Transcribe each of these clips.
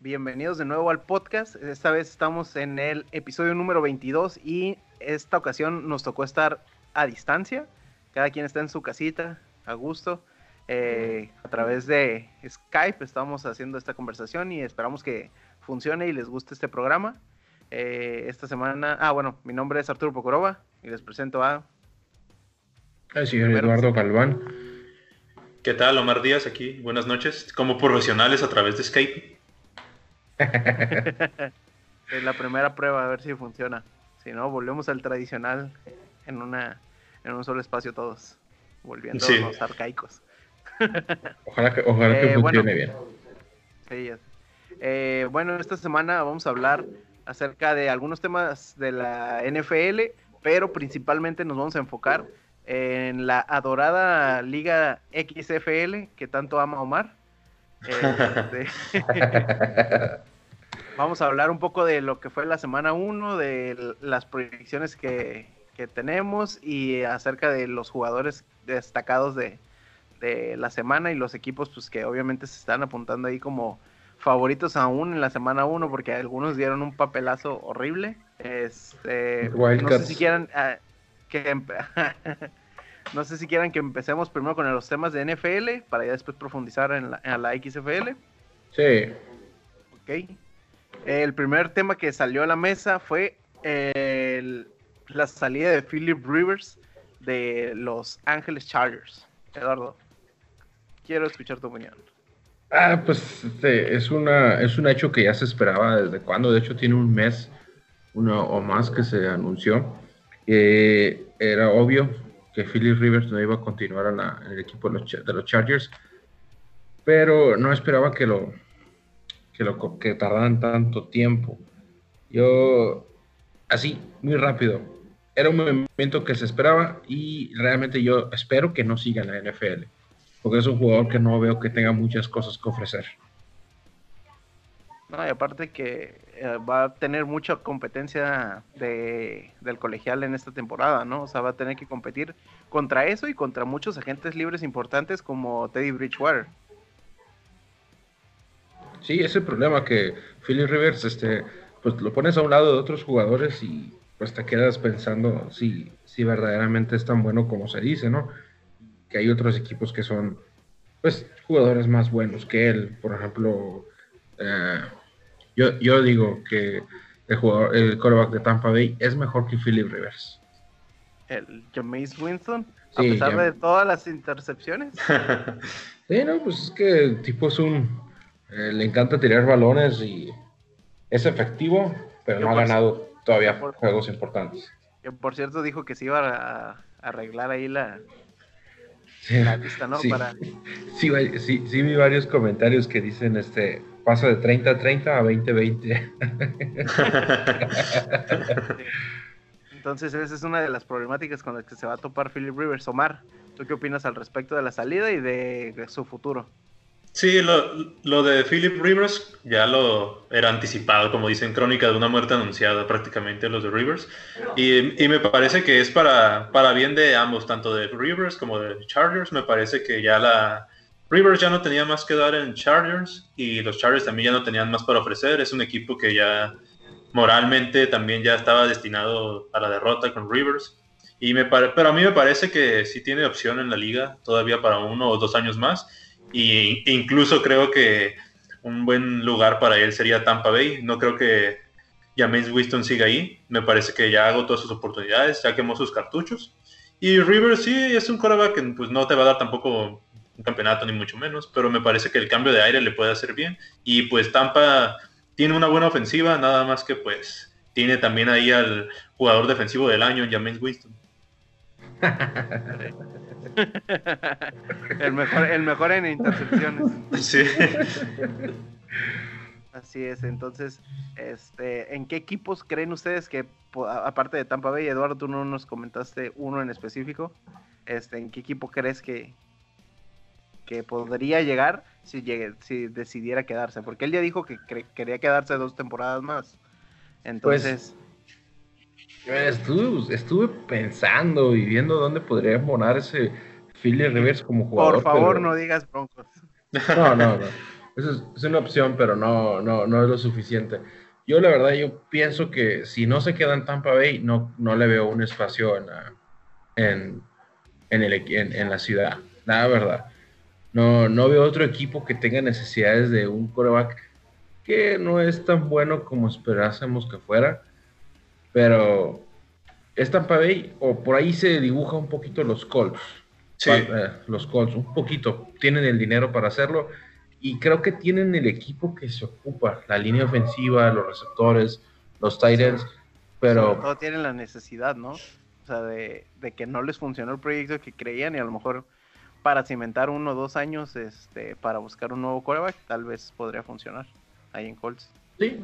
bienvenidos de nuevo al podcast. Esta vez estamos en el episodio número 22 y esta ocasión nos tocó estar a distancia. Cada quien está en su casita, a gusto. Eh, a través de Skype estamos haciendo esta conversación y esperamos que funcione y les guste este programa. Eh, esta semana, ah bueno, mi nombre es Arturo Pocorova y les presento a... El señor Eduardo Galván. ¿Qué tal, Omar Díaz aquí? Buenas noches. Como profesionales a través de Skype. Es la primera prueba, a ver si funciona. Si no, volvemos al tradicional en una en un solo espacio todos, volviendo Sí. los arcaicos. Ojalá que, ojalá que Eh, bueno. funcione bien. Sí, ya sé. Eh, bueno, esta semana vamos a hablar acerca de algunos temas de la NFL, pero principalmente nos vamos a enfocar en la adorada Liga XFL que tanto ama Omar. De- vamos a hablar un poco de lo que fue la semana 1, de las proyecciones que, que tenemos y acerca de los jugadores destacados de, de la semana y los equipos pues que obviamente se están apuntando ahí como favoritos aún en la semana 1 porque algunos dieron un papelazo horrible. Este, no sé si quieran ah, que no sé si quieran que empecemos primero con los temas de NFL para ya después profundizar en la, en la XFL. Sí. Ok. El primer tema que salió a la mesa fue el- la salida de Philip Rivers de Los Ángeles Chargers. Eduardo, quiero escuchar tu opinión. Ah, pues este, es, una, es un hecho que ya se esperaba desde cuando. De hecho, tiene un mes uno o más que se anunció. Eh, era obvio que Philip Rivers no iba a continuar en, el equipo de los, Chargers, pero no esperaba que lo que lo que tardaran tanto tiempo. Yo, así, muy rápido. Era un movimiento que se esperaba y realmente yo espero que no siga en la NFL porque es un jugador que no veo que tenga muchas cosas que ofrecer. No, y aparte que eh, va a tener mucha competencia de, del colegial en esta temporada, ¿no? O sea, va a tener que competir contra eso y contra muchos agentes libres importantes como Teddy Bridgewater. Sí, ese problema que Philip Rivers, este, pues lo pones a un lado de otros jugadores y pues te quedas pensando si, si verdaderamente es tan bueno como se dice, ¿no? Que hay otros equipos que son, pues, jugadores más buenos que él. Por ejemplo, eh, yo, yo digo que el jugador, el quarterback de Tampa Bay es mejor que Philip Rivers. El Jameis Winston, a Sí, pesar de todas las intercepciones. Sí, no, pues es que el tipo es un. eh, le encanta tirar balones y es efectivo, pero Yo no ha ganado todavía por- juegos importantes. Que por cierto dijo que se iba a, a arreglar ahí la, Sí, la lista, ¿no? sí. Para, sí, sí vi varios comentarios que dicen este pasa de 30 a 30 a 20 20. Entonces esa es una de las problemáticas con las que se va a topar Philip Rivers. Omar, ¿tú qué opinas al respecto de la salida y de, de su futuro? Sí, lo, lo de Philip Rivers ya lo era anticipado, como dicen, crónica de una muerte anunciada prácticamente los de Rivers. Y, y me parece que es para, para bien de ambos, tanto de Rivers como de Chargers. Me parece que ya la... Rivers ya no tenía más que dar en Chargers y los Chargers también ya no tenían más para ofrecer. Es un equipo que ya moralmente también ya estaba destinado a la derrota con Rivers. Y me pero a mí me parece que sí tiene opción en la liga todavía para uno o dos años más. Y e incluso creo que un buen lugar para él sería Tampa Bay. No creo que James Winston siga ahí. Me parece que ya hago todas sus oportunidades, ya quemó sus cartuchos. Y Rivers sí es un quarterback que pues, no te va a dar tampoco un campeonato ni mucho menos, pero me parece que el cambio de aire le puede hacer bien. Y pues Tampa tiene una buena ofensiva, nada más que pues tiene también ahí al jugador defensivo del año, James Winston. el, mejor, el mejor en intercepciones. Sí. Así es, entonces, este, ¿en qué equipos creen ustedes que, aparte de Tampa Bay, Eduardo, tú no nos comentaste uno en específico, este, ¿en qué equipo crees que, que podría llegar si, llegue, si decidiera quedarse? Porque él ya dijo que quería quedarse dos temporadas más. Entonces... Pues, estuve, estuve, pensando y viendo dónde podría morar ese Philly Rivers como jugador. Por favor, no digas Broncos. No, no, no. es, una opción, pero no, no, no es lo suficiente. Yo la verdad, yo pienso que si no se queda en Tampa Bay, no, no le veo un espacio en, en, en, el, en, la ciudad. La verdad. No, no veo otro equipo que tenga necesidades de un coreback que no es tan bueno como esperásemos que fuera. Pero es Tampa Bay, o por ahí se dibuja un poquito los Colts. Sí. Eh, los Colts, un poquito. Tienen el dinero para hacerlo y creo que tienen el equipo que se ocupa, la línea ofensiva, los receptores, los Titans, pero... Sobre todo tienen la necesidad, ¿no? O sea, de, que no les funcionó el proyecto que creían y a lo mejor para cimentar uno o dos años este, para buscar un nuevo quarterback, tal vez podría funcionar ahí en Colts. Sí,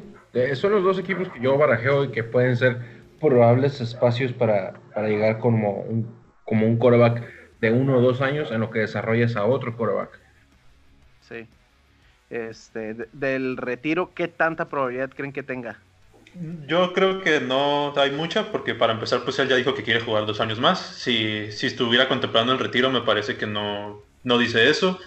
son los dos equipos que yo barajeo y que pueden ser probables espacios para, para llegar como un, como un quarterback de uno o dos años en lo que desarrolles a otro quarterback. Sí este, del retiro, ¿qué tanta probabilidad creen que tenga? Yo creo que no hay mucha, porque para empezar, pues él ya dijo que quiere jugar dos años más. Si, si estuviera contemplando el retiro, me parece que no, no dice eso.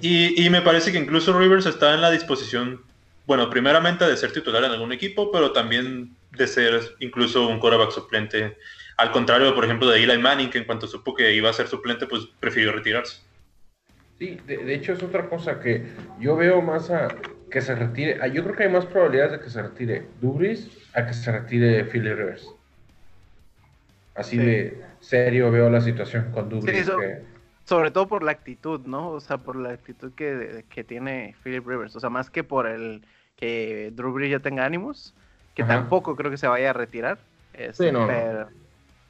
Y, y, me parece que incluso Rivers está en la disposición, bueno, primeramente de ser titular en algún equipo, pero también de ser incluso un quarterback suplente. Al contrario, por ejemplo, de Eli Manning, que en cuanto supo que iba a ser suplente, pues prefirió retirarse. Sí, de, hecho es otra cosa que yo veo más a que se retire. Yo creo que hay más probabilidades de que se retire Dubris a que se retire Philly Rivers. Así de serio veo la situación con Dubris. Sobre todo por la actitud, ¿no? O sea, por la actitud que, que tiene Philip Rivers. O sea, más que por el que Drew ya tenga ánimos, que tampoco creo que se vaya a retirar. Este, sí, no, pero,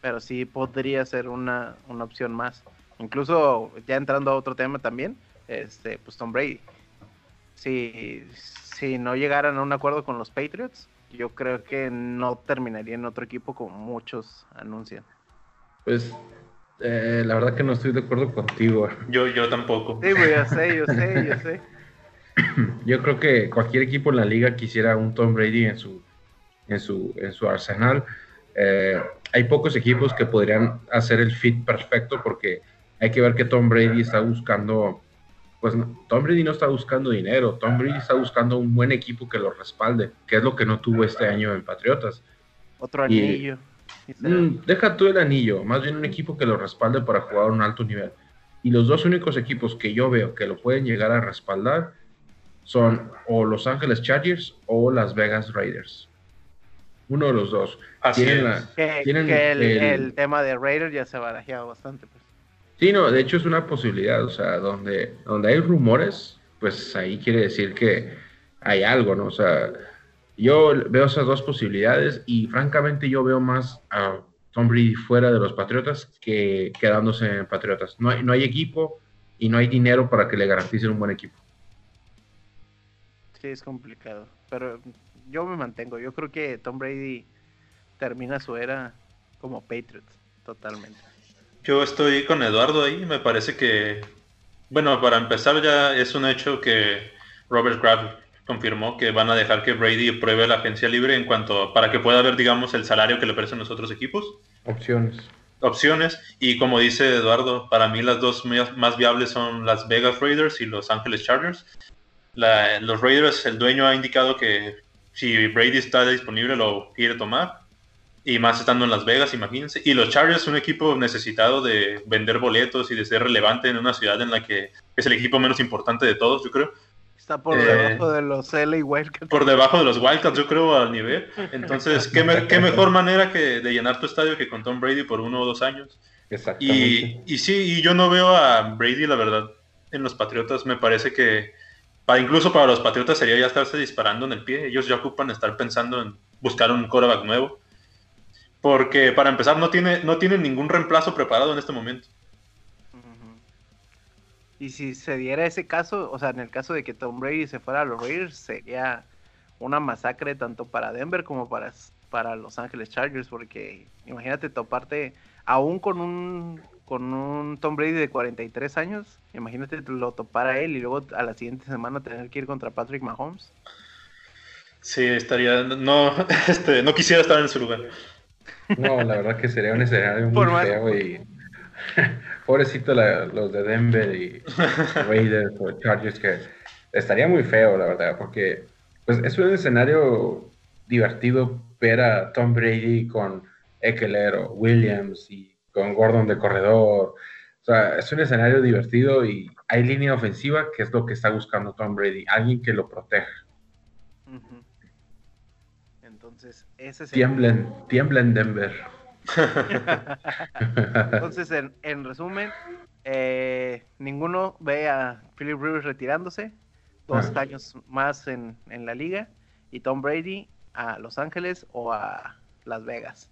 pero sí podría ser una, una opción más. Incluso ya entrando a otro tema también, este, pues Tom Brady. Si, si no llegaran a un acuerdo con los Patriots, yo creo que no terminaría en otro equipo como muchos anuncian. Pues eh, la verdad que no estoy de acuerdo contigo. Yo, yo tampoco. Sí, pues yo sé, yo sé, yo sé. Yo creo que cualquier equipo en la liga quisiera un Tom Brady en su, en su, en su arsenal. Eh, hay pocos equipos que podrían hacer el fit perfecto porque hay que ver que Tom Brady está buscando, pues Tom Brady no está buscando dinero, Tom Brady está buscando un buen equipo que lo respalde, que es lo que no tuvo este año en Patriotas. Otro anillo. Mm, deja tú el anillo, más bien un equipo que lo respalde para jugar a un alto nivel. Y los dos únicos equipos que yo veo que lo pueden llegar a respaldar son o Los Ángeles Chargers o Las Vegas Raiders. Uno de los dos. Así que, el, tema de Raiders ya se ha barajeado bastante. Pues. Sí, no, de hecho es una posibilidad, o sea, donde, donde hay rumores, pues ahí quiere decir que hay algo, ¿no? O sea, yo veo esas dos posibilidades y francamente yo veo más a Tom Brady fuera de los Patriotas que quedándose en Patriotas. No hay, no hay equipo y no hay dinero para que le garanticen un buen equipo. Sí, es complicado, pero yo me mantengo. Yo creo que Tom Brady termina su era como Patriot, totalmente. Yo estoy con Eduardo ahí, me parece que, bueno, para empezar ya es un hecho que Robert Kraft confirmó que van a dejar que Brady pruebe la agencia libre en cuanto para que pueda ver, digamos, el salario que le ofrecen los otros equipos. Opciones. Opciones. Y como dice Eduardo, para mí las dos más viables son las Vegas Raiders y los Ángeles Chargers. los Raiders, el dueño ha indicado que si Brady está disponible lo quiere tomar y más estando en Las Vegas, imagínense. Y los Chargers, un equipo necesitado de vender boletos y de ser relevante en una ciudad en la que es el equipo menos importante de todos, yo creo. Está por eh, debajo de los LA Wildcats. Por debajo de los Wildcats, yo creo, al nivel. Entonces, ¿qué, qué mejor manera que de llenar tu estadio que con Tom Brady por uno o dos años? Exactamente. Y, y sí, y yo no veo a Brady, la verdad, en los Patriotas. Me parece que para, incluso para los Patriotas sería ya estarse disparando en el pie. Ellos ya ocupan estar pensando en buscar un quarterback nuevo. Porque para empezar no tiene, no tiene ningún reemplazo preparado en este momento. Y si se diera ese caso, o sea, en el caso de que Tom Brady se fuera a los Raiders, sería una masacre tanto para Denver como para, para Los Ángeles Chargers, porque imagínate toparte aún con un con un Tom Brady de 43 años, imagínate lo topara él y luego a la siguiente semana tener que ir contra Patrick Mahomes. Sí, estaría no este, no quisiera estar en su lugar. No, la verdad que sería un escenario muy feo y pobrecito los de Denver y Raiders o Chargers que estaría muy feo, la verdad, porque pues es un escenario divertido ver a Tom Brady con Eckler o Williams y con Gordon de corredor. O sea, es un escenario divertido y hay línea ofensiva, que es lo que está buscando Tom Brady, alguien que lo proteja. Entonces, ese es tiemblen, tiemblen Denver. Entonces, en, resumen, eh, ninguno ve a Philip Rivers retirándose, dos ah. años más en, la liga, y Tom Brady a Los Ángeles o a Las Vegas.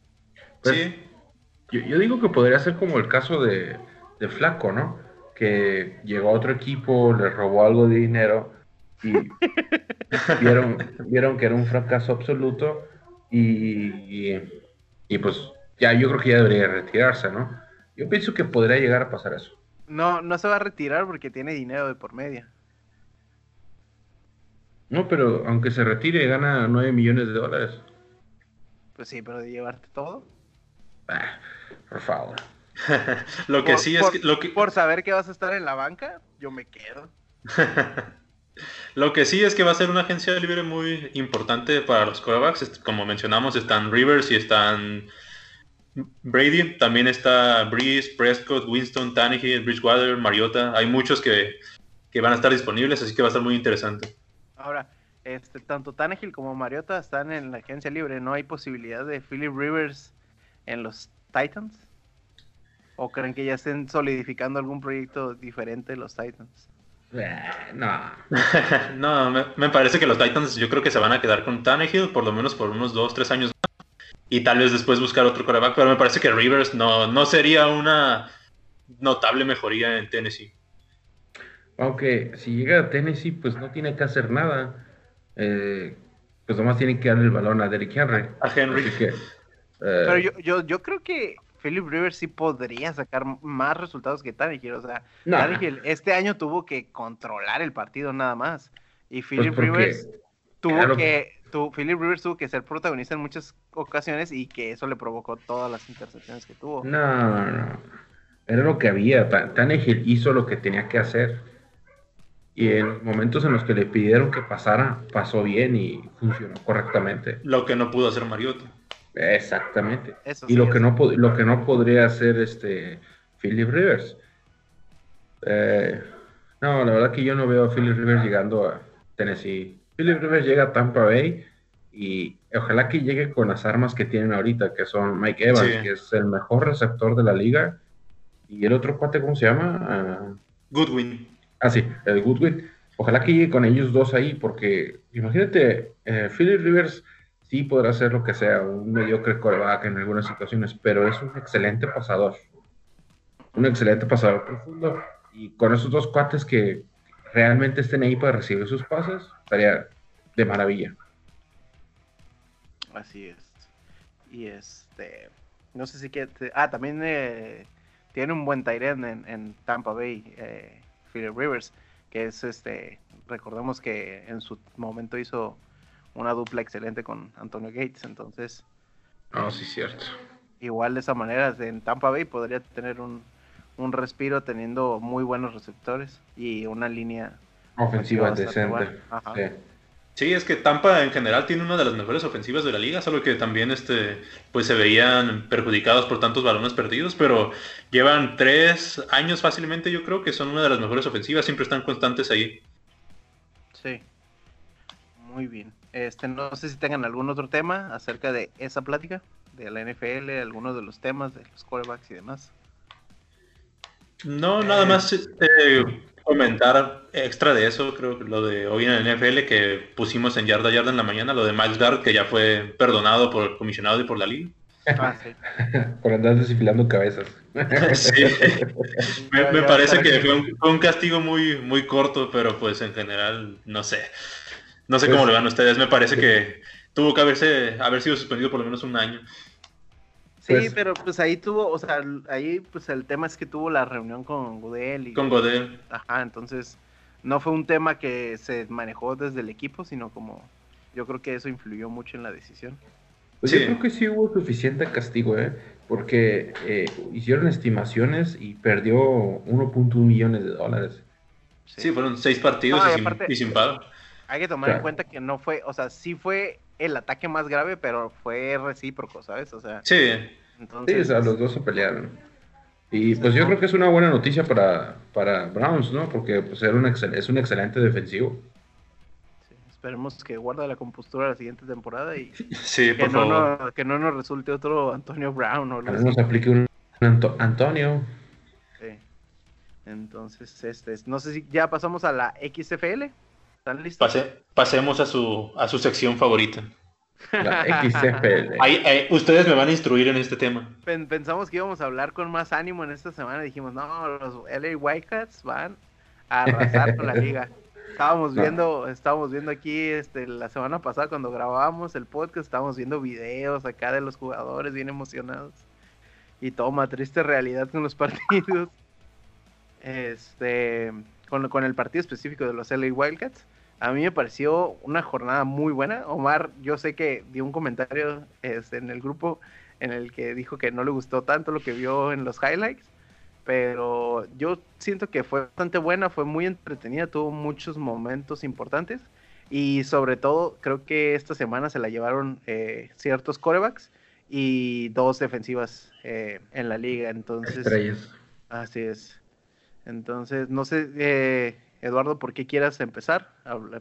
Pues, sí. Yo, digo que podría ser como el caso de, Flaco, ¿no? Que llegó a otro equipo, le robó algo de dinero y vieron, vieron que era un fracaso absoluto y, y, pues ya yo creo que ya debería retirarse, ¿no? Yo pienso que podría llegar a pasar eso. No, no se va a retirar porque tiene dinero de por medio. No, pero aunque se retire gana 9 millones de dólares. Pues sí, pero de llevarte todo. Ah, por favor. lo que sí es que, lo que... Por saber que vas a estar en la banca, yo me quedo. lo que sí es que va a ser una agencia libre muy importante para los quarterbacks. Como mencionamos, están Rivers y están Brady. También está Breeze, Prescott, Winston, Tannehill, Bridgewater, Mariota. Hay muchos que, que van a estar disponibles, así que va a estar muy interesante. Ahora, este, tanto Tannehill como Mariota están en la agencia libre. ¿No hay posibilidad de Philip Rivers en los Titans? ¿O creen que ya estén solidificando algún proyecto diferente los Titans? No. no, me, parece que los Titans yo creo que se van a quedar con Tannehill por lo menos por unos 2, 3 años más. Y tal vez después buscar otro coreback, pero me parece que Rivers no, no sería una notable mejoría en Tennessee. Aunque si llega a Tennessee, pues no tiene que hacer nada. Eh, pues nomás tiene que darle el balón a Derrick Henry. A Henry. Eh, pero yo, yo, yo creo que Philip Rivers sí podría sacar más resultados que Tannehill. O sea, este año tuvo que controlar el partido nada más. Y pues Philip Rivers tuvo que, Philip Rivers tuvo que ser protagonista en muchas ocasiones y que eso le provocó todas las intercepciones que tuvo. No, no. Era lo que había. Tannehill hizo lo que tenía que hacer. Y en momentos en los que le pidieron que pasara, pasó bien y funcionó correctamente. Lo que no pudo hacer Mariota. Exactamente. y lo, que no, lo que no podría hacer este Philip Rivers. Eh, no, la verdad que yo no veo a Philip Rivers llegando a Tennessee. Philip Rivers llega a Tampa Bay y ojalá que llegue con las armas que tienen ahorita, que son Mike Evans, que es el mejor receptor de la liga, y el otro cuate, ¿cómo se llama? Ah, Goodwin. Ah, sí, el Goodwin. Ojalá que llegue con ellos dos ahí, porque imagínate, eh, Philip Rivers sí podrá ser lo que sea, un mediocre coreback en algunas situaciones, pero es un excelente pasador. Un excelente pasador profundo. Y con esos dos cuates que realmente estén ahí para recibir sus pases, estaría de maravilla. Así es. Y este, no sé si que, ah, también eh, tiene un buen Tyrion en, en, Tampa Bay, eh, Philip Rivers, que es este, recordemos que en su momento hizo una dupla excelente con Antonio Gates, entonces... No, sí, cierto. Igual de esa manera, en Tampa Bay podría tener un, respiro teniendo muy buenos receptores y una línea ofensiva decente. Sí. es que Tampa en general tiene una de las mejores ofensivas de la liga, solo que también este, pues se veían perjudicados por tantos balones perdidos, pero llevan tres años fácilmente, yo creo que son una de las mejores ofensivas, siempre están constantes ahí. Sí, muy bien. Este, no sé si tengan algún otro tema acerca de esa plática, de la NFL, algunos de los temas, de los quarterbacks y demás. No, nada más eh, comentar extra de eso, creo que lo de hoy en el NFL que pusimos en yarda yarda en la mañana, lo de Miles Garrett que ya fue perdonado por el comisionado y por la liga. Ah, por andar desfilando cabezas. sí. me, parece que fue un, fue un, castigo muy, muy corto, pero pues en general, no sé No sé Pues- cómo lo vean ustedes, me parece que tuvo que haberse, haber sido suspendido por lo menos un año. Sí, Pues- pero pues ahí tuvo, o sea, ahí pues el tema es que tuvo la reunión con Goodell y Con Godel. ajá, entonces no fue un tema que se manejó desde el equipo, sino como yo creo que eso influyó mucho en la decisión. Pues Sí. yo creo que sí hubo suficiente castigo, ¿eh? Porque eh, hicieron estimaciones y perdió 1.1 millones de dólares. Sí, fueron seis partidos No, y, y sin, y sin pago. Hay que tomar en cuenta que no fue, o sea, sí fue el ataque más grave, pero fue recíproco, ¿sabes? O sea, Sí, Sí, entonces o sea, los dos se pelearon. Y pues yo creo que es una buena noticia para, para Browns, ¿no? Porque pues era un excel- es un excelente defensivo. sí, esperemos que guarde la compostura la siguiente temporada y sí, que por no, favor. nos, que no nos resulte otro Antonio Brown o nos aplique un Anto- Antonio. Sí. Entonces, este, no sé si ya pasamos a la XFL. ¿Están listos? Pase- pasemos a su, a su sección favorita. La XFL. Ahí, eh, ustedes me van a instruir en este tema. Pen- Pensamos que íbamos a hablar con más ánimo en esta semana. Dijimos, no, los LA Wildcats van a arrasar con la liga. Estábamos No. viendo, estábamos viendo aquí este, la semana pasada cuando grabábamos el podcast, estábamos viendo videos acá de los jugadores bien emocionados. Y toma, triste realidad con los partidos. Este, con, con el partido específico de los LA Wildcats. A mí me pareció una jornada muy buena. Omar, yo sé que dio un comentario este, en el grupo en el que dijo que no le gustó tanto lo que vio en los highlights, pero yo siento que fue bastante buena, fue muy entretenida, tuvo muchos momentos importantes y sobre todo creo que esta semana se la llevaron eh, ciertos corebacks y dos defensivas eh, en la liga, entonces Estrellas. así es. Entonces, no sé, eh, Eduardo, ¿por qué quieras empezar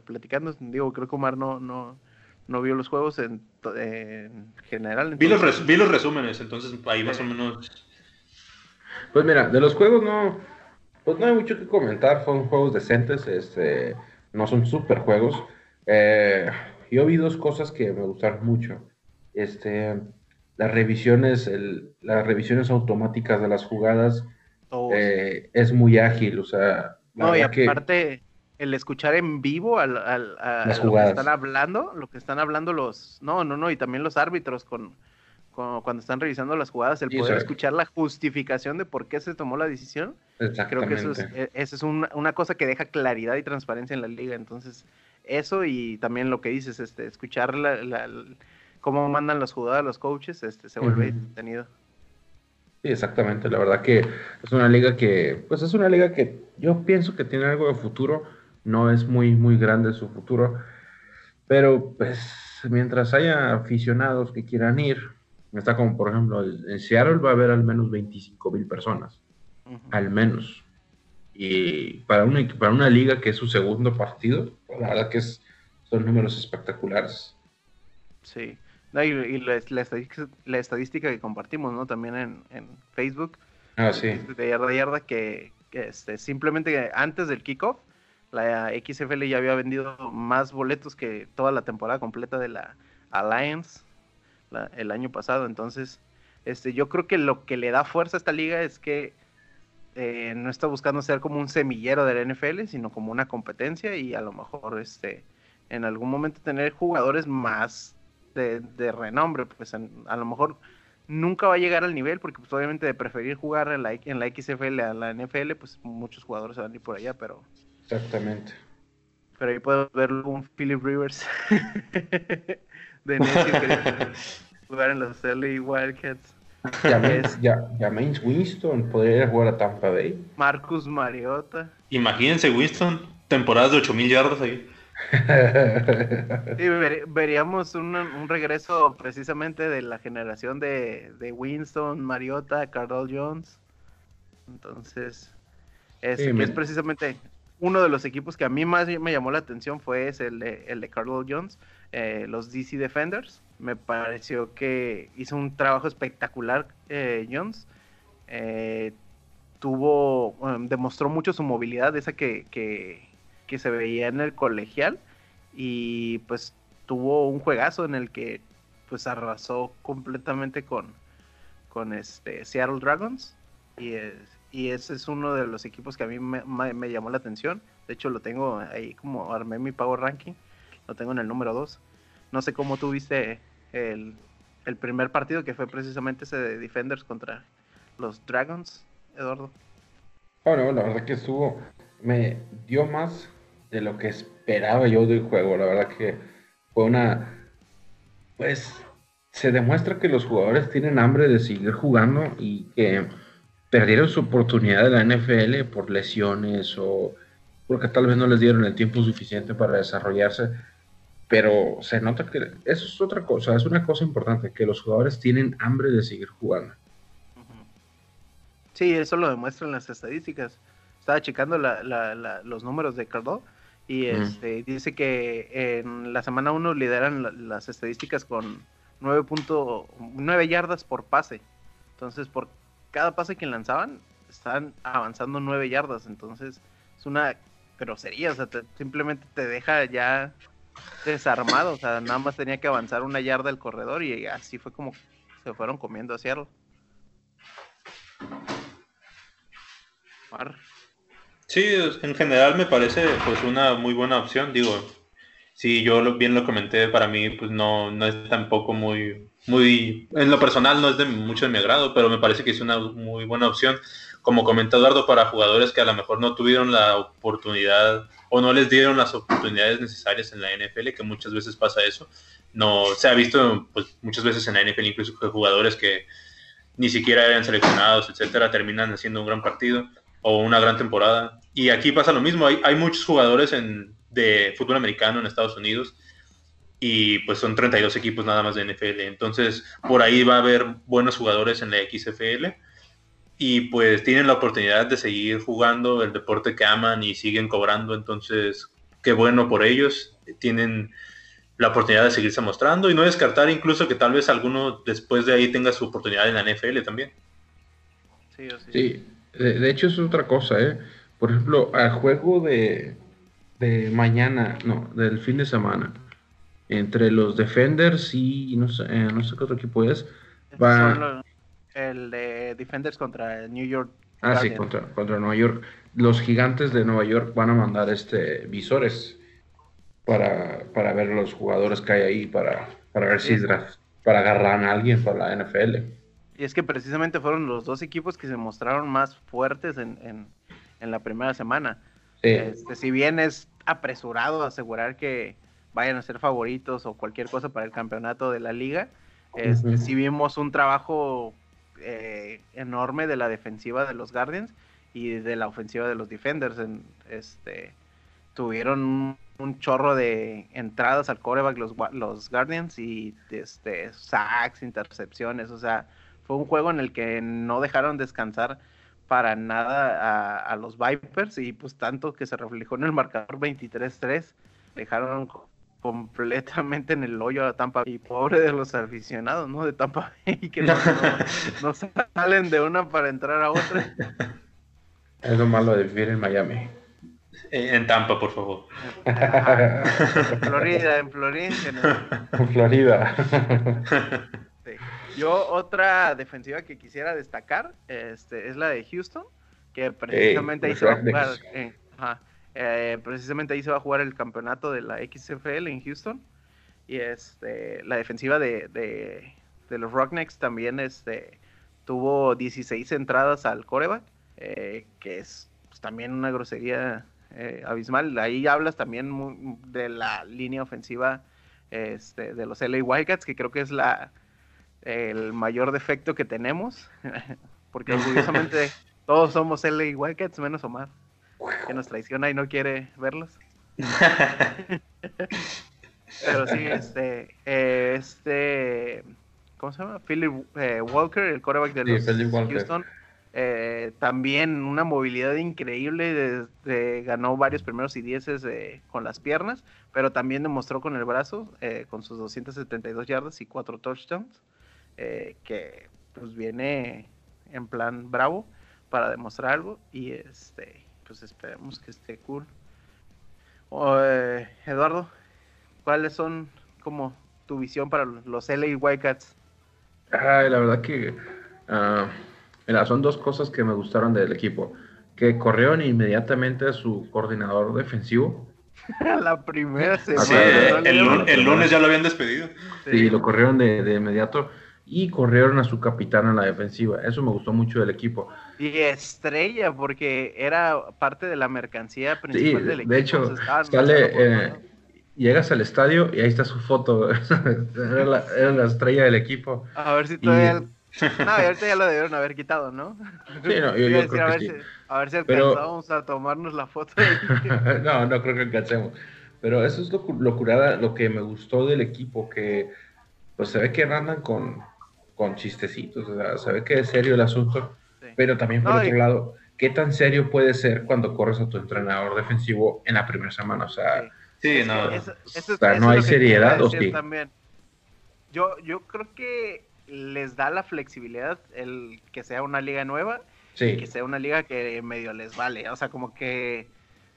platicando? Digo, creo que Omar no, no, no vio los juegos en, en general. Vi los, entonces- res- vi los resúmenes, entonces ahí más o menos. Pues mira, de los juegos no, pues no hay mucho que comentar, fueron juegos decentes, este, no son super juegos. Eh, yo vi dos cosas que me gustaron mucho. Este, las revisiones, el- las revisiones automáticas de las jugadas todos. eh, es muy ágil, o sea, la No, y que- aparte, el escuchar en vivo al, al- a Las lo que están hablando, lo que están hablando los, no, no, no, y también los árbitros con, cuando están revisando las jugadas, el poder escuchar la justificación de por qué se tomó la decisión, creo que eso es, e- eso es una, una cosa que deja claridad y transparencia en la liga, entonces, eso y también lo que dices, este, escuchar la, la- cómo mandan las jugadas los coaches, este, se vuelve Ujú. entretenido. Sí, exactamente. La verdad que es una liga que, pues es una liga que yo pienso que tiene algo de futuro. No es muy, muy grande su futuro. Pero, pues, mientras haya aficionados que quieran ir, está como, por ejemplo, en Seattle va a haber al menos 25 mil personas. Al menos. Y para una, para una liga que es su segundo partido, la verdad que es, son números espectaculares. Sí. No, y y la, la estadística, la estadística que compartimos, ¿no? También en, en Facebook, Ah, sí. de yarda a yarda, que, que, este, simplemente antes del kickoff, la XFL ya había vendido más boletos que toda la temporada completa de la Alliance la- el año pasado. Entonces, este, yo creo que lo que le da fuerza a esta liga es que eh, no está buscando ser como un semillero del NFL, sino como una competencia y a lo mejor este, en algún momento tener jugadores más de, de renombre. Pues en- a lo mejor nunca va a llegar al nivel, porque pues, obviamente de preferir jugar en la, en la XFL a la NFL, pues muchos jugadores se van a ir por allá, pero, Exactamente. pero ahí puedo ver un Philip Rivers de queriendo jugar en los LA Wildcats. James, ya, James Winston podría ir a jugar a Tampa Bay. Marcus Mariota. Imagínense, Winston, temporadas de 8000 yardas ahí. Sí, ver- veríamos un, un regreso precisamente de la generación de, de Winston, Mariota, Cardell Jones. Entonces, es, Sí, que me- es precisamente uno de los equipos que a mí más me llamó la atención fue ese, el de, el de Cardell Jones, eh, los DC Defenders. Me pareció que hizo un trabajo espectacular eh, Jones. Eh, tuvo, um, demostró mucho su movilidad, esa que, que, que se veía en el colegial y pues tuvo un juegazo en el que pues arrasó completamente con, con este Seattle Dragons y, es- y ese es uno de los equipos que a mí me, me- llamó la atención de hecho lo tengo ahí como armé mi power ranking lo tengo en el número 2. No sé cómo tuviste el, el primer partido que fue precisamente ese de Defenders contra los Dragons, Eduardo. Bueno, la verdad que estuvo, me dio más de lo que esperaba yo del juego. La verdad que fue una, pues, se demuestra que los jugadores tienen hambre de seguir jugando y que perdieron su oportunidad de la NFL por lesiones o porque tal vez no les dieron el tiempo suficiente para desarrollarse. Pero se nota que eso es otra cosa, es una cosa importante, que los jugadores tienen hambre de seguir jugando. Sí, eso lo demuestran las estadísticas. Estaba checando los números de Cardo y este, dice que en la semana 1 lideran las estadísticas con 9.9 yardas por pase. Entonces, por cada pase que lanzaban, están avanzando 9 yardas. Entonces, es una grosería. O sea, simplemente te deja ya desarmado, o sea, nada más tenía que avanzar una yarda el corredor y así fue como se fueron comiendo a Seattle. Sí, en general me parece pues una muy buena opción, digo, si yo bien lo comenté, para mí pues no, no es tampoco muy, muy, en lo personal no es de mucho de mi agrado, pero me parece que es una muy buena opción, como comenta Eduardo, para jugadores que a lo mejor no tuvieron la oportunidad o no les dieron las oportunidades necesarias en la NFL, que muchas veces pasa eso. No se ha visto pues, muchas veces en la NFL incluso que jugadores que ni siquiera eran seleccionados, etcétera, terminan haciendo un gran partido o una gran temporada. Y aquí pasa lo mismo, hay, hay muchos jugadores en, de fútbol americano en Estados Unidos y pues son 32 equipos nada más de NFL. Entonces, por ahí va a haber buenos jugadores en la XFL y pues tienen la oportunidad de seguir jugando el deporte que aman y siguen cobrando, entonces qué bueno por ellos, tienen la oportunidad de seguirse mostrando y no descartar incluso que tal vez alguno después de ahí tenga su oportunidad en la NFL también. Sí, sí. de, hecho es otra cosa, ¿eh? Por ejemplo, al juego de, de mañana, no, del fin de semana, entre los Defenders y no sé, eh, no sé qué otro equipo es, va el de Defenders contra New York. Ah, sí, contra, contra Nueva York. Los gigantes de Nueva York van a mandar este visores para, para ver los jugadores que hay ahí, para, para ver si para agarrar a alguien para la NFL. Y es que precisamente fueron los dos equipos que se mostraron más fuertes en, en, la primera semana. Este, si bien es apresurado asegurar que vayan a ser favoritos o cualquier cosa para el campeonato de la liga, este, si vimos un trabajo eh, enorme de la defensiva de los Guardians y de la ofensiva de los Defenders. En, este, tuvieron un, chorro de entradas al coreback los, los Guardians y este, sacks, intercepciones. O sea, fue un juego en el que no dejaron descansar para nada a, a los Vipers y pues tanto que se reflejó en el marcador 23-3. Dejaron completamente en el hoyo a Tampa y pobre de los aficionados, ¿no? De Tampa y que no, salen de una para entrar a otra. Es lo malo de vivir en Miami. En Tampa, por favor. En Florida, en Florida. En Florida. Yo otra defensiva que quisiera destacar este, es la de Houston, que precisamente ahí se va a jugar. ajá, eh, precisamente ahí se va a jugar el campeonato de la XFL en Houston. Y este, la defensiva de, de, los Rocknecks también este, tuvo 16 entradas al coreback, eh, que es pues, también una grosería eh, abismal. Ahí hablas también de la línea ofensiva este, de los LA Wildcats, que creo que es la, el mayor defecto que tenemos, porque curiosamente todos somos LA Wildcats menos Omar que nos traiciona y no quiere verlos. Pero sí, este, eh, este, ¿cómo se llama? Philip eh, Walker, el quarterback de los Houston. Eh, también una movilidad increíble, de, ganó varios primeros y dieces con las piernas, pero también demostró con el brazo, con sus 272 yardas y cuatro touchdowns, que pues viene en plan bravo para demostrar algo y este pues esperemos que esté cool. Eh, Eduardo, ¿cuáles son como tu visión para los LA Wildcats? Ay, la verdad que uh, mira, son dos cosas que me gustaron del equipo. Que corrieron inmediatamente a su coordinador defensivo la primera semana. Sí, Acuérdate. el, lun- el lunes ya lo habían despedido. Sí, lo corrieron de, de inmediato y corrieron a su capitán en la defensiva. Eso me gustó mucho del equipo. Y estrella, porque era parte de la mercancía Sí, principal del equipo. de hecho, estaban sale, eh, llegas al estadio y ahí está su foto. era, la, era la estrella del equipo. A ver si y- todavía. No, y ahorita ya lo debieron haber quitado, ¿no? Sí, no, yo, yo decir, creo a, que sí. a ver si Pero- alcanzábamos a tomarnos la foto. ahí. no, no creo que alcancemos. Pero eso es lo, lo curada, lo que me gustó del equipo, que pues se ve que andan con, con chistecitos, o sea, se ve que es serio el asunto, Sí. pero también por No, otro y- lado, ¿qué tan serio puede ser cuando corres a tu entrenador defensivo en la primera semana? O sea, Sí. Sí, Es no. que eso- eso- O sea, eso ¿no hay seriedad o sí? También. Yo, yo creo que les da la flexibilidad el que sea una liga nueva sí. que sea una liga que medio les vale, o sea, como que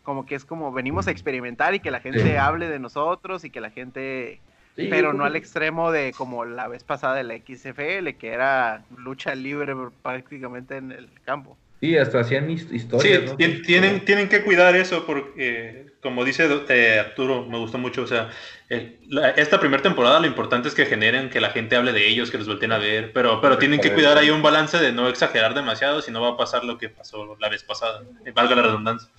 como que es como venimos a experimentar y que la gente Sí. hable de nosotros y que la gente Sí, pero yo no al que- extremo de como la vez pasada de la XFL que era lucha libre prácticamente en el campo. Sí, hasta hacían his- Sí, historias. ¿no? tien- tienen, tienen que cuidar eso porque, como dice eh, Arturo, me gustó mucho, o sea, el- la- esta primera temporada lo importante es que generen que la gente hable de ellos, que los volteen a ver, pero, pero tienen que cuidar ahí un balance de no exagerar demasiado, si no va a pasar lo que pasó la vez pasada, valga la redundancia.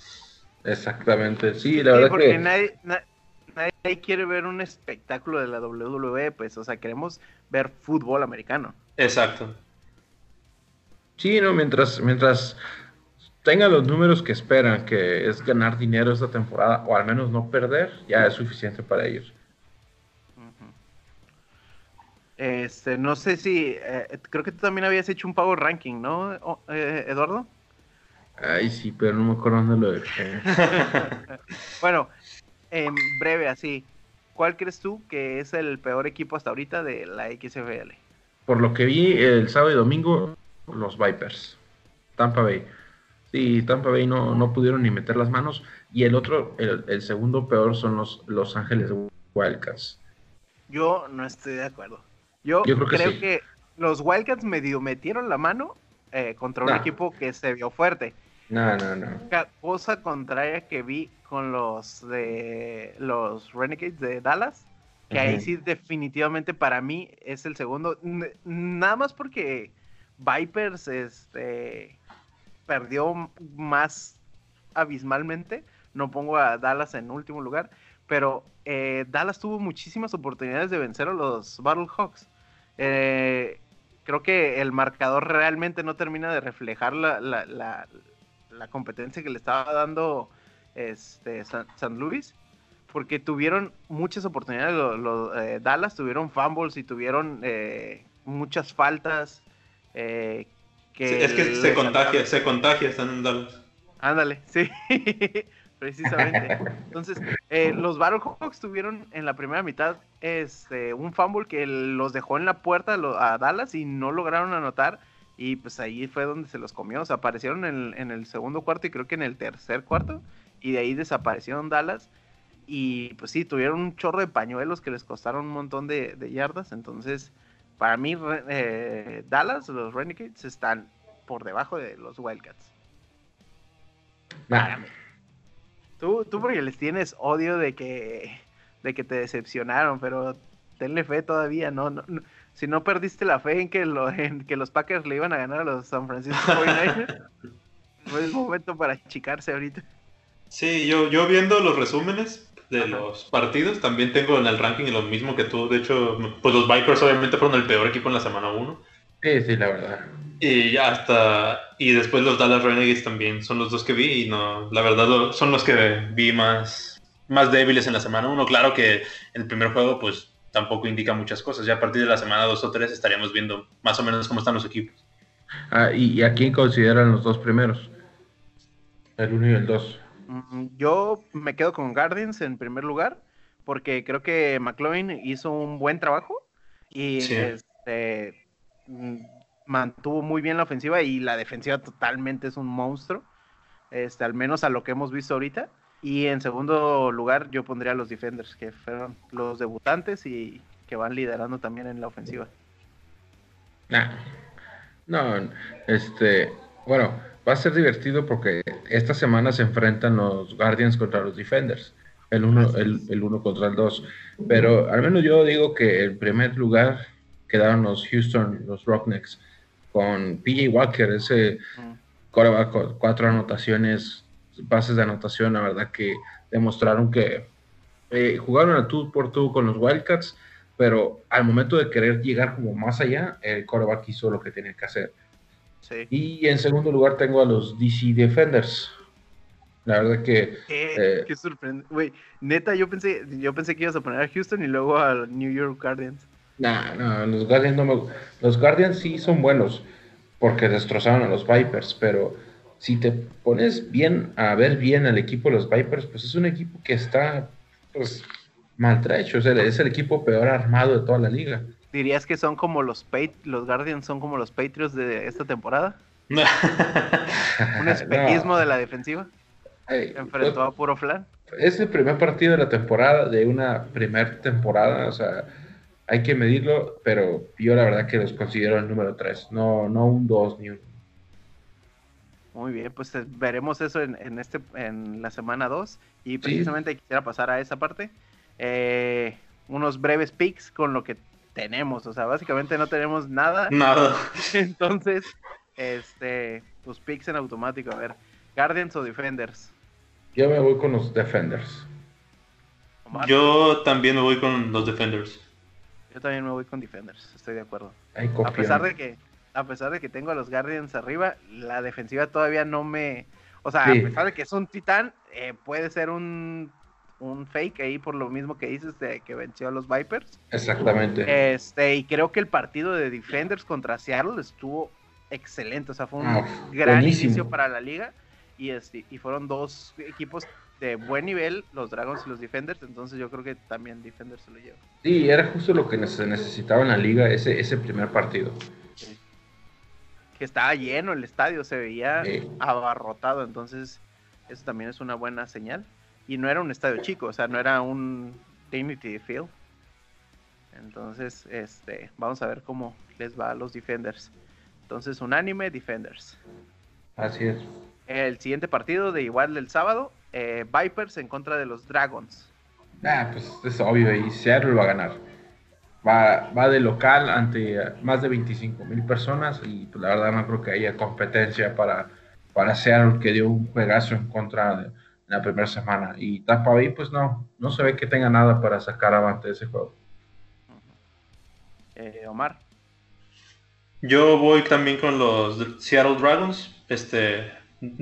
Exactamente, sí, la Sí, verdad porque que... nadie, na- nadie quiere ver un espectáculo de la WWE, pues, o sea, queremos ver fútbol americano. Exacto. Sí, no, mientras, mientras tengan los números que esperan, que es ganar dinero esta temporada, o al menos no perder, ya es suficiente para ellos. Este, no sé si, eh, creo que tú también habías hecho un power ranking, ¿no, eh, Eduardo? Ay, sí, pero no me acuerdo dónde lo dejé. Bueno, en breve así, ¿cuál crees tú que es el peor equipo hasta ahorita de la XFL? Por lo que vi el sábado y domingo, los Vipers. Tampa Bay. Sí, Tampa Bay no, no pudieron ni meter las manos. Y el otro, el, el segundo peor son los Los Ángeles Wildcats. Yo no estoy de acuerdo. Yo, Yo creo creo, que que, sí. los Wildcats medio metieron la mano eh, contra un Nah. equipo que se vio fuerte. No, no, no. Cosa contraria que vi con los de los Renegades de Dallas, que ahí sí definitivamente para mí es el segundo, nada más porque Vipers este perdió más abismalmente, no pongo a Dallas en último lugar, pero eh, Dallas tuvo muchísimas oportunidades de vencer a los Battlehawks. Eh, creo que el marcador realmente no termina de reflejar la, la- la- la competencia que le estaba dando este, San, San Luis, porque tuvieron muchas oportunidades. lo- lo- eh, Dallas tuvieron fumbles y tuvieron eh, muchas faltas. eh, que Sí, es que se contagia, se contagia, están en Dallas. Ándale, sí, precisamente. Entonces, eh, los Battlehawks tuvieron en la primera mitad este, un fumble que los dejó en la puerta a Dallas y no lograron anotar. Y pues ahí fue donde se los comió. O sea, aparecieron en, en el segundo cuarto y creo que en el tercer cuarto. Y de ahí desaparecieron Dallas. Y pues sí, tuvieron un chorro de pañuelos que les costaron un montón de, de yardas. Entonces, para mí, eh, Dallas, los Renegades, están por debajo de los Wildcats. Nah. Tú, tú porque les tienes odio de que, de que te decepcionaron, pero tenle fe todavía, ¿no? no, no. si no perdiste la fe en que, lo, en que los Packers le iban a ganar a los San Francisco 49ers, no es momento para achicarse ahorita. Sí, yo, yo viendo los resúmenes de los partidos, también tengo en el ranking lo mismo que tú. De hecho, pues los Bikers obviamente fueron el peor equipo en la semana 1. Sí, sí, la verdad. Y ya hasta. Y después los Dallas Renegades también son los dos que vi. Y no, la verdad, son los que vi más, más débiles en la semana 1. Claro que el primer juego, pues tampoco indica muchas cosas. Ya a partir de la semana 2 o 3 estaríamos viendo más o menos cómo están los equipos. Ah, ¿y, ¿y, a quién consideran los dos primeros? El 1 y el 2. Yo me quedo con Guardians en primer lugar, porque creo que McLaurin hizo un buen trabajo y Sí. este, mm, mantuvo muy bien la ofensiva y la defensiva totalmente es un monstruo, este, al menos a lo que hemos visto ahorita. Y en segundo lugar yo pondría a los Defenders, que fueron los debutantes y que van liderando también en la ofensiva. Nah. No, este, bueno, va a ser divertido porque esta semana se enfrentan los Guardians contra los Defenders. el uno, el, el uno contra el dos. Pero al menos yo digo que el primer lugar quedaron los Houston, los Rocknecks, con PJ Walker, ese coreback con cuatro anotaciones, pases de anotación, la verdad que demostraron que eh, jugaron a tú por tú con los Wildcats, pero al momento de querer llegar como más allá, el coreback hizo lo que tenía que hacer. Sí. Y en segundo lugar tengo a los DC Defenders. La verdad que... Qué, eh, qué sorprendente. Güey, neta, yo pensé, yo pensé que ibas a poner a Houston y luego a New York Guardians. Nah, no, los Guardians no me... Los Guardians sí son buenos porque destrozaron a los Vipers, pero si te pones bien a ver bien al equipo de los Vipers, pues es un equipo que está pues maltrecho, o sea, es el equipo peor armado de toda la liga. ¿Dirías que son como los los Guardians son como los Patriots de esta temporada? Un espejismo No, de la defensiva. Enfrentó a puro flan. es el primer partido de la temporada, de una primer temporada, o sea, hay que medirlo, pero yo la verdad que los considero el número 3, no, no un 2 ni un... Muy bien, pues eh, veremos eso en, en este en la semana 2 y precisamente quisiera pasar a esa parte. Eh, unos breves picks con lo que tenemos, o sea, básicamente no tenemos nada, Nada. entonces, este, tus picks en automático, a ver, Guardians o Defenders. Yo me voy con los Defenders. Omar. Yo también me voy con los Defenders. Yo también me voy con Defenders, estoy de acuerdo. Ay, A pesar de que, a pesar de que tengo a los Guardians arriba, la defensiva todavía no me, o sea, Sí. a pesar de que es un titán, eh, puede ser un, un fake ahí por lo mismo que dices de que venció a los Vipers. Exactamente. Este, y creo que el partido de Defenders contra Seattle estuvo excelente, o sea, fue un Ah, gran buenísimo. inicio para la liga y este, y fueron dos equipos de buen nivel, los Dragons y los Defenders, entonces yo creo que también Defenders se lo lleva. Sí, era justo lo que se necesitaba en la liga, ese, ese primer partido. que estaba lleno el estadio, se veía Sí. abarrotado, entonces eso también es una buena señal. Y no era un estadio chico, o sea, no era un Dignity Field. Entonces, este, vamos a ver cómo les va a los Defenders. Entonces, unánime, Defenders. Así es. El siguiente partido de igual del sábado, eh, Vipers en contra de los Dragons. Ah, pues es obvio, y Seattle va a ganar. Va, va de local ante más de 25 mil personas y pues, la verdad no creo que haya competencia para, para Seattle que dio un juegazo en contra de la primera semana. Y Tampa Bay pues no, no se ve que tenga nada para sacar avante de ese juego. Eh, Omar, Yo voy también con los Seattle Dragons. Este,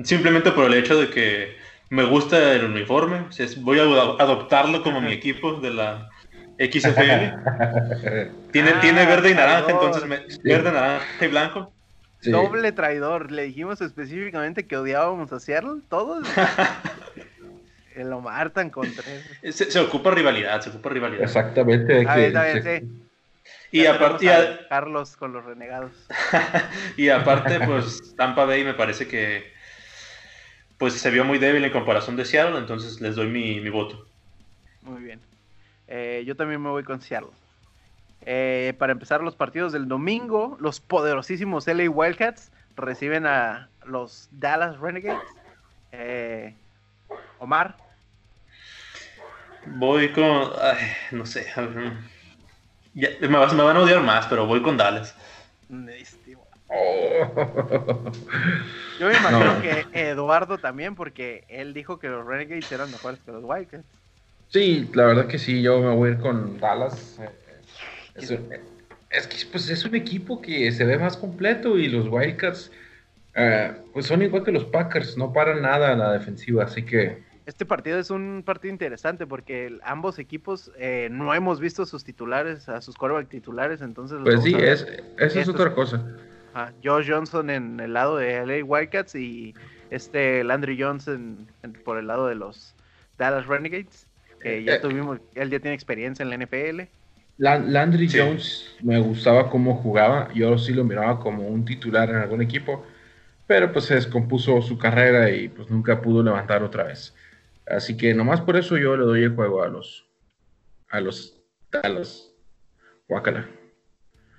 simplemente por el hecho de que me gusta el uniforme. o sea, es- voy a ado- adoptarlo como mi equipo de la XFL. Tiene, Ah, tiene verde y naranja, traidor. entonces me- verde, naranja y blanco. Sí. doble traidor. Le dijimos específicamente que odiábamos a Seattle, todos. El Omar tan contreras. Se, se ocupa rivalidad, se ocupa rivalidad. Exactamente. Está bien, está bien, se- sí. Y Ya aparte, a Carlos con los renegados. y aparte, pues Tampa Bay me parece que pues se vio muy débil en comparación de Seattle, entonces les doy mi, mi voto. Muy bien. Eh, yo también me voy con Seattle. Eh, para empezar los partidos del domingo, los poderosísimos LA Wildcats reciben a los Dallas Renegades. Eh, Omar, Voy con. ay, no sé. a ver, ya, me, vas- me van a odiar más, pero voy con Dallas. yo me imagino No. que Eduardo también, porque él dijo que los Renegades eran mejores que los Wildcats. Sí, la verdad que sí, yo me voy a ir con Dallas. Eh, Es, un- es que pues, es un equipo que se ve más completo y los Wildcats eh, pues son igual que los Packers, no paran nada a la defensiva, así que Este partido es un partido interesante porque ambos equipos eh, no hemos visto sus titulares, a sus quarterback titulares, entonces pues sí, es, esa es otra cosa. Ajá, Josh Johnson en el lado de LA Wildcats y este Landry Johnson por el lado de los Dallas Renegades. Que ya Eh, tuvimos, él ya tiene experiencia en la NFL. Lan- Landry Sí. Jones me gustaba cómo jugaba, yo sí lo miraba como un titular en algún equipo, pero pues se descompuso su carrera y pues nunca pudo levantar otra vez. Así que nomás por eso yo le doy el juego a los a los.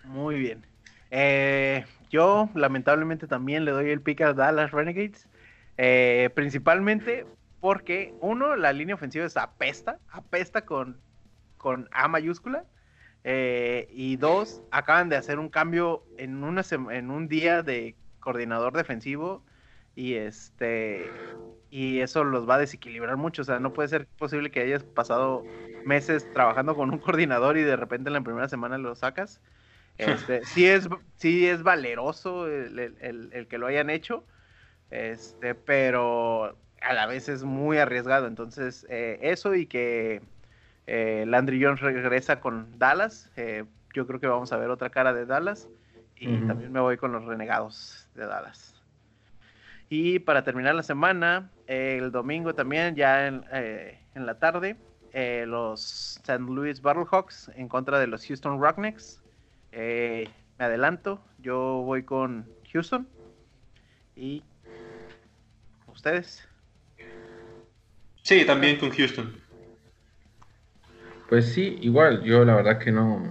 Muy bien. Eh, yo lamentablemente también le doy el pick a Dallas Renegades. eh, principalmente porque uno, la línea ofensiva es apesta, apesta con, con A mayúscula. Eh, y dos, acaban de hacer un cambio en, una en un día de coordinador defensivo y este y eso los va a desequilibrar mucho. O sea, no puede ser posible que hayas pasado meses trabajando con un coordinador y de repente en la primera semana lo sacas. Este, sí, es, sí es valeroso el, que lo hayan hecho, este, pero a la vez es muy arriesgado. Entonces, eh, eso y que eh, Landry Jones regresa con Dallas, eh, yo creo que vamos a ver otra cara de Dallas. Y también me voy con los renegados de Dallas. Y para terminar la semana, el domingo también, ya en, en la tarde, los St. Louis Battlehawks en contra de los Houston Rocknecks. me adelanto, yo voy con Houston. ¿Y ustedes? Sí, también con Houston. Pues sí, igual, yo la verdad que no.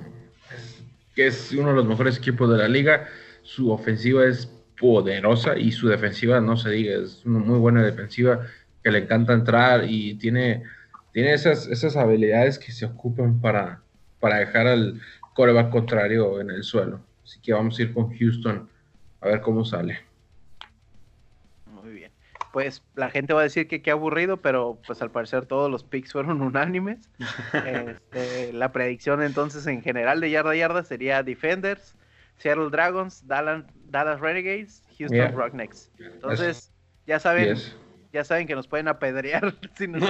Es, que es uno de los mejores equipos de la liga. Su ofensiva es poderosa y su defensiva, no se diga, es una muy buena defensiva que le encanta entrar y tiene, tiene esas, esas habilidades que se ocupan para, para dejar al coreback contrario en el suelo. Así que vamos a ir con Houston a ver cómo sale pues la gente va a decir que qué aburrido, pero pues al parecer todos los picks fueron unánimes. Este, la predicción entonces en general de yarda a yarda sería Defenders, Seattle Dragons, Dallas, Dallas Renegades, Houston Rocknecks. Entonces, ya saben, ya saben que nos pueden apedrear si nos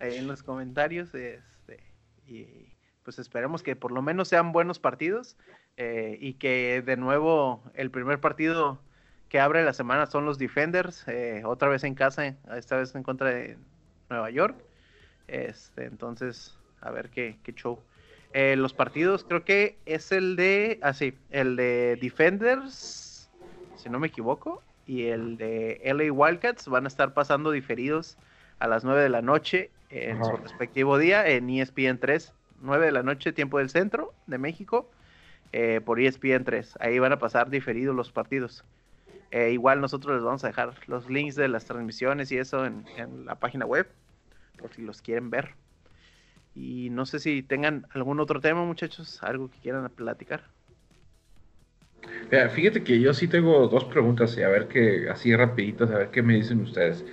en los comentarios. Este, y pues esperemos que por lo menos sean buenos partidos eh, y que de nuevo el primer partido que abre la semana son los Defenders, eh, otra vez en casa, esta vez en contra de Nueva York. Este, entonces, a ver qué, qué show. Eh, los partidos creo que es el de, ah sí, el de Defenders, si no me equivoco, y el de LA Wildcats van a estar pasando diferidos a las 9 de la noche en su respectivo día en ESPN 3, 9 de la noche, tiempo del centro de México, eh, por ESPN 3. Ahí van a pasar diferidos los partidos. Eh, igual nosotros les vamos a dejar los links de las transmisiones y eso en, la página web, por si los quieren ver. Y no sé si tengan algún otro tema, muchachos, algo que quieran platicar. fíjate que yo sí tengo dos preguntas y a ver qué, así rapiditos, a ver qué me dicen ustedes.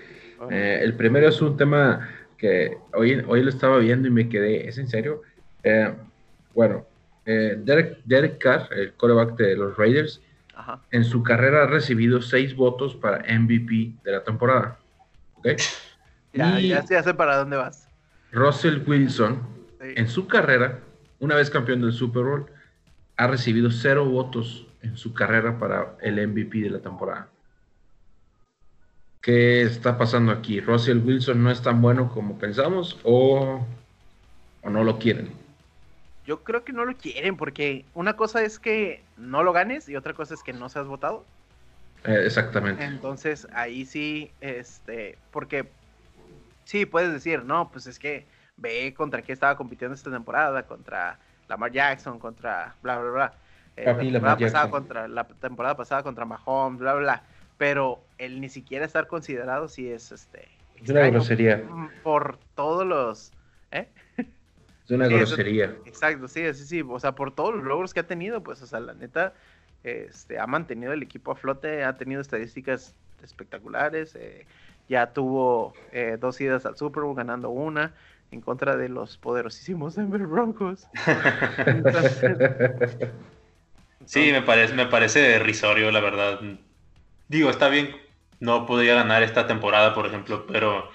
Eh, el primero es un tema que hoy, hoy lo estaba viendo y me quedé, ¿es en serio? Eh, bueno, Derek, Derek Carr, el coreback de los Raiders, en su carrera ha recibido seis votos para MVP de la temporada. Ya, ya, sé para dónde vas. Russell Wilson, en su carrera, una vez campeón del Super Bowl, ha recibido cero votos en su carrera para el MVP de la temporada. ¿Qué está pasando aquí? ¿Russell Wilson no es tan bueno como pensamos o, o no lo quieren? Yo creo que no lo quieren porque una cosa es que no lo ganes y otra cosa es que no seas votado. Eh, exactamente. Entonces ahí sí, este, porque sí puedes decir, no, pues es que ve contra qué estaba compitiendo esta temporada, contra Lamar Jackson, contra bla, bla, bla. Eh, la, temporada pasada contra, la temporada pasada contra Mahomes, bla, bla, Pero el ni siquiera estar considerado sí es este. Es una grosería. Por todos los. ¿eh? Es una grosería. exacto, sí, sí, sí. O sea, por todos los logros que ha tenido, pues, o sea, la neta, este, ha mantenido el equipo a flote, ha tenido estadísticas espectaculares. Eh, ya tuvo eh, dos idas al Super Bowl, ganando una en contra de los poderosísimos Denver Broncos. sí, me parece, me parece risorio, la verdad. Digo, está bien, no podía ganar esta temporada, por ejemplo, pero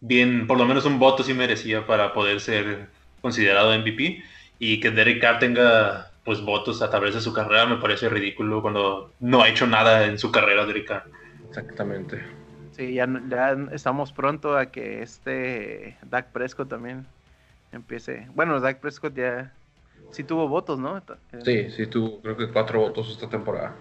bien, por lo menos un voto sí merecía para poder ser considerado MVP y que Derek Carr tenga pues votos a través de su carrera me parece ridículo cuando no ha hecho nada en su carrera Derek Carr. Exactamente. Sí, ya, ya estamos pronto a que este Dak Prescott también empiece. Bueno, Dak Prescott ya sí tuvo votos, ¿no? Sí, sí tuvo creo que cuatro votos esta temporada.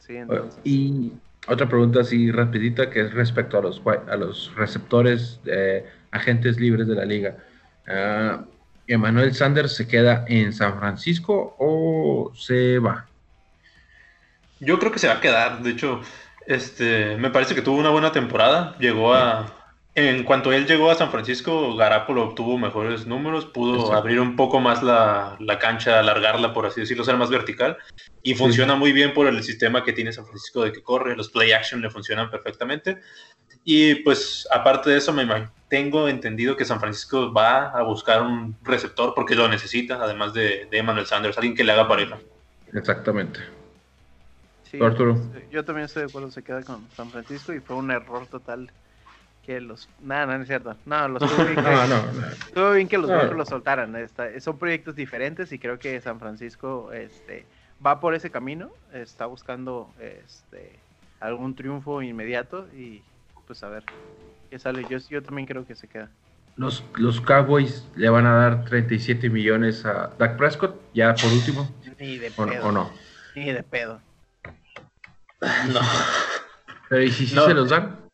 Sí, entonces. Y otra pregunta así rapidita que es respecto a los a los receptores de agentes libres de la liga. Uh, ¿Emmanuel Sanders se queda en San Francisco o se va? Yo creo que se va a quedar. De hecho, Este, me parece que tuvo una buena temporada. Llegó a. En cuanto él llegó a San Francisco, Garapolo obtuvo mejores números, pudo Exacto. abrir un poco más la, la cancha, alargarla, por así decirlo, ser más vertical. Y funciona muy bien por el sistema que tiene San Francisco de que corre, los play action le funcionan perfectamente. Y pues, aparte de eso, me tengo entendido que San Francisco va a buscar un receptor porque lo necesita, además de, de Emmanuel Sanders, alguien que le haga pareja. Exactamente. Sí, Arturo. yo también estoy de acuerdo, se queda con San Francisco y fue un error total que los... Nada, no, no es cierto. No, los tuvo bien que, No, no, estuvo bien que los No. Broncos los soltaran. Está- son proyectos diferentes y creo que San Francisco este, va por ese camino. Está buscando este, algún triunfo inmediato y pues a ver qué sale. Yo, yo también creo que se queda. Los, los Cowboys le van a dar 37 millones a Dak Prescott, ya por último, Ni de o, pedo. o no. Ni de pedo. No. Pero ¿y si No. se los dan?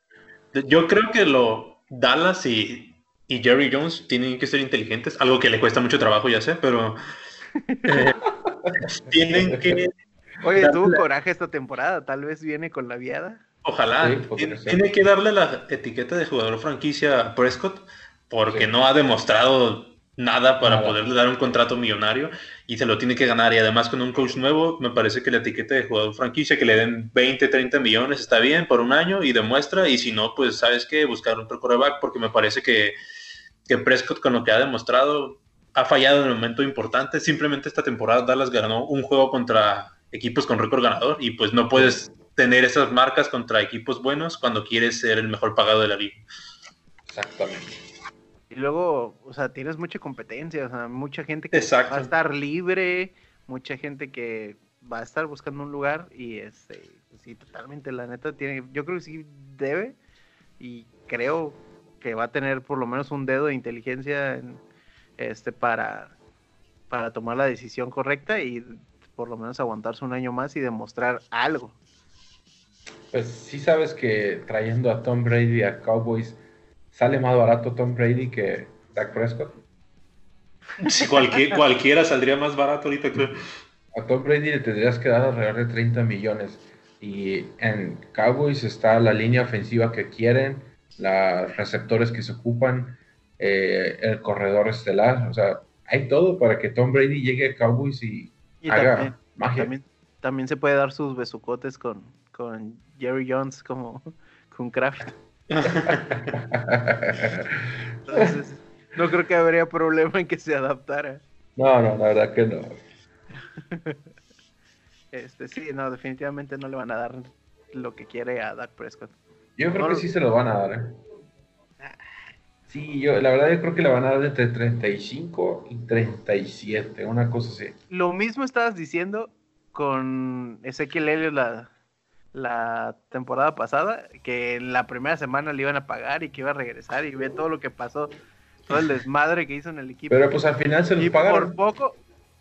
Yo creo que lo Dallas y, y Jerry Jones tienen que ser inteligentes, algo que le cuesta mucho trabajo, ya sé, pero eh, tienen que, Oye, tuvo coraje esta temporada. Tal vez viene con la viada. ojalá, Sí, tiene, que darle la etiqueta de jugador franquicia a Prescott, porque Sí. no ha demostrado nada para Nada. poderle dar un contrato millonario y se lo tiene que ganar. Y además con un coach nuevo, me parece que la etiqueta de jugador franquicia, que le den 20, 30 millones, está bien por un año y demuestra. Y si no, pues sabes qué, buscar otro quarterback, porque me parece que, que Prescott con lo que ha demostrado ha fallado en el momento importante. Simplemente esta temporada Dallas ganó un juego contra equipos con récord ganador y pues no puedes tener esas marcas contra equipos buenos cuando quieres ser el mejor pagado de la liga. Exactamente. Y luego, o sea, tienes mucha competencia, o sea, mucha gente que Exacto. va a estar libre, mucha gente que va a estar buscando un lugar y este, sí, totalmente, la neta tiene, yo creo que sí debe y creo que va a tener por lo menos un dedo de inteligencia en- este para para tomar la decisión correcta y por lo menos aguantarse un año más y demostrar algo. Pues sí sabes que trayendo a Tom Brady a Cowboys sale más barato Tom Brady que Dak Prescott. Si cualquier, cualquiera saldría más barato ahorita, creo. A Tom Brady le tendrías que dar alrededor de 30 millones. Y en Cowboys está la línea ofensiva que quieren, los receptores que se ocupan, eh, el corredor estelar. O sea, hay todo para que Tom Brady llegue a Cowboys y, Y haga también, magia. también, también se puede dar sus besucotes con, con Jerry Jones como con Kraft. Entonces, no creo que habría problema en que se adaptara. no, no, la verdad que no. Este, sí, no, definitivamente no le van a dar lo que quiere a Dak Prescott. Yo creo No que sí se lo van a dar. ¿eh? Sí, yo, la verdad yo creo que le van a dar entre 35 y 37, una cosa así. Lo mismo estabas diciendo con Ezequiel Elliott la, la temporada pasada, que en la primera semana le iban a pagar y que iba a regresar y ve todo lo que pasó, todo el desmadre que hizo en el equipo. Pero pues al final se y los por pagaron. poco,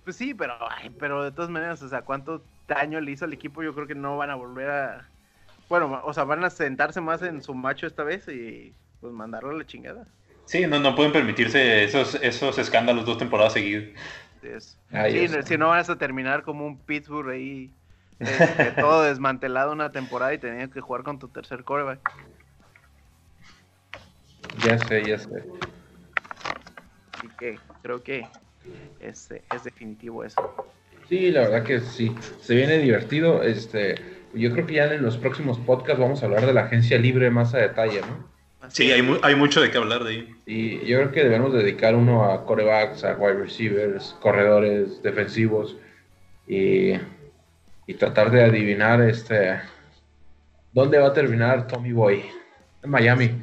pues sí, pero, ay, pero de todas maneras, o sea, cuánto daño le hizo al equipo, yo creo que no van a volver a, bueno, o sea, van a sentarse más en su macho esta vez y pues mandarlo a la chingada. Sí, no, no pueden permitirse esos, esos escándalos dos temporadas seguidas. Sí, si no vas a terminar como un Pittsburgh ahí, este, todo desmantelado una temporada y tenías que jugar con tu tercer coreback. Ya sé, ya sé. Así que creo que este, es definitivo eso. Sí, la verdad que sí. Se viene divertido. Este, yo creo que ya en los próximos podcasts vamos a hablar de la agencia libre más a detalle, ¿no? Sí, hay, mu- hay mucho de qué hablar de ahí. Y yo creo que debemos dedicar uno a corebacks, a wide receivers, corredores, defensivos y, y tratar de adivinar este dónde va a terminar Tommy Boy. En Miami.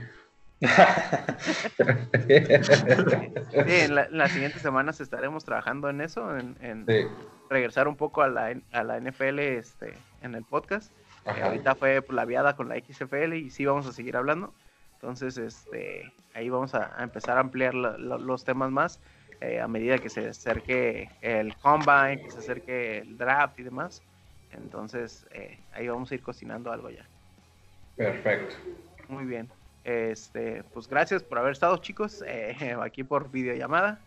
Sí, en, la- las siguientes semanas estaremos trabajando en eso, en, en Sí. regresar un poco a la, a la NFL este, en el podcast. Eh, ahorita fue la viada con la XFL y sí vamos a seguir hablando. Entonces, este, ahí vamos a, a empezar a ampliar la- la- los temas más eh, a medida que se acerque el combine, que se acerque el draft y demás. Entonces, eh, ahí vamos a ir cocinando algo ya. Perfecto. Muy bien. Este, pues gracias por haber estado, chicos, eh, aquí por videollamada.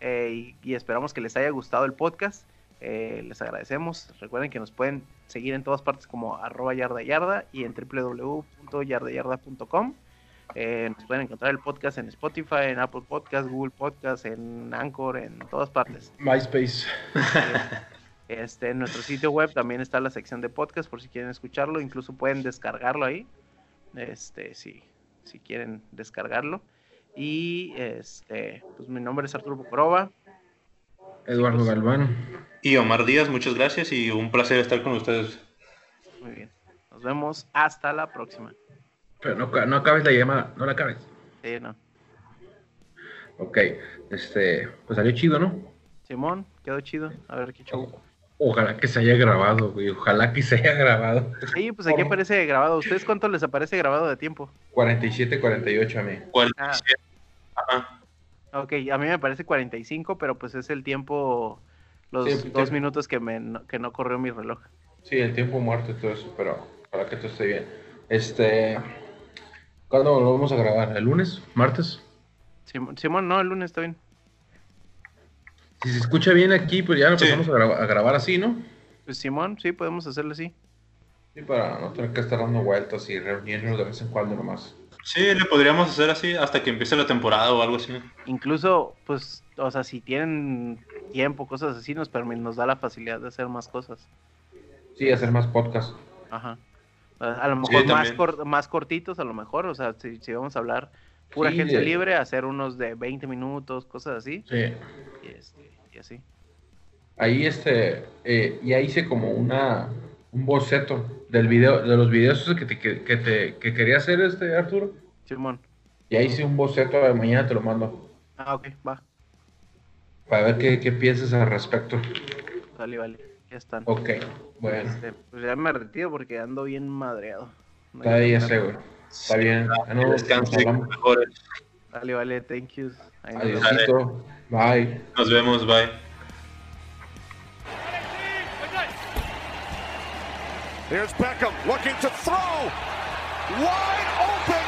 eh, y, y esperamos que les haya gustado el podcast. Les agradecemos. Recuerden que nos pueden seguir en todas partes como arroba yarda yarda y en www.yardayarda.com. Nos pueden encontrar el podcast en Spotify, en Apple Podcast, Google Podcast, en Anchor, en todas partes. MySpace. Este, en nuestro sitio web también está la sección de podcast por si quieren escucharlo, incluso pueden descargarlo ahí. Este, si, si quieren descargarlo. Y este, pues mi nombre es Arturo Bucoroba. Eduardo pues. Galván. Y Omar Díaz, muchas gracias y un placer estar con ustedes. Muy bien. Nos vemos hasta la próxima. Pero no, no acabes la llamada, no la acabes. Sí, no. Ok, este, pues salió chido, ¿no? Simón, quedó chido. A ver qué show. Ojalá que se haya grabado, güey. Ojalá que se haya grabado. Sí, pues aquí aparece grabado. ¿A ¿Ustedes cuánto les aparece grabado de tiempo? 47, 48 a mí. 47. Ajá. Ok, a mí me parece 45, pero pues es el tiempo, los Sí, dos tiempo. minutos que, me, no- que no corrió mi reloj. Sí, el tiempo muerto y todo eso, pero para que todo esté bien. Este, ¿cuándo lo vamos a grabar? ¿El lunes? ¿Martes? Simón, Simón, no, el lunes está bien. Si se escucha bien aquí, pues ya lo Sí. empezamos a, graba- a grabar así, ¿no? Pues Simón, sí, podemos hacerlo así. Sí, para no tener que estar dando vueltas y reunirnos de vez en cuando nomás. Sí, le podríamos hacer así hasta que empiece la temporada o algo así. Incluso, pues, o sea, si tienen tiempo, cosas así, nos, nos da la facilidad de hacer más cosas. Sí, hacer más podcast. Ajá. A, lo Sí, mejor más, cor- más cortitos, a lo mejor, o sea, si, si vamos a hablar pura Sí, de- libre, hacer unos de 20 minutos, cosas así, Sí. Y, este, y así. Ahí este, eh, ya hice como una un boceto del video, de los videos que te, que, que te que quería hacer este Arturo. Simón. Ya hice un boceto, eh, mañana te lo mando. Ah, ok, va. Para ver qué, qué piensas al respecto. Vale, vale. Ya están. Ok, bueno. Este, pues ya me retiro porque ando bien madreado. No Está hacer. güey. Está bien. Ya no- mejores. Vale, vale, thank you. Ahí nos. Bye. Nos vemos, bye. Here's Beckham looking to throw. Wide open.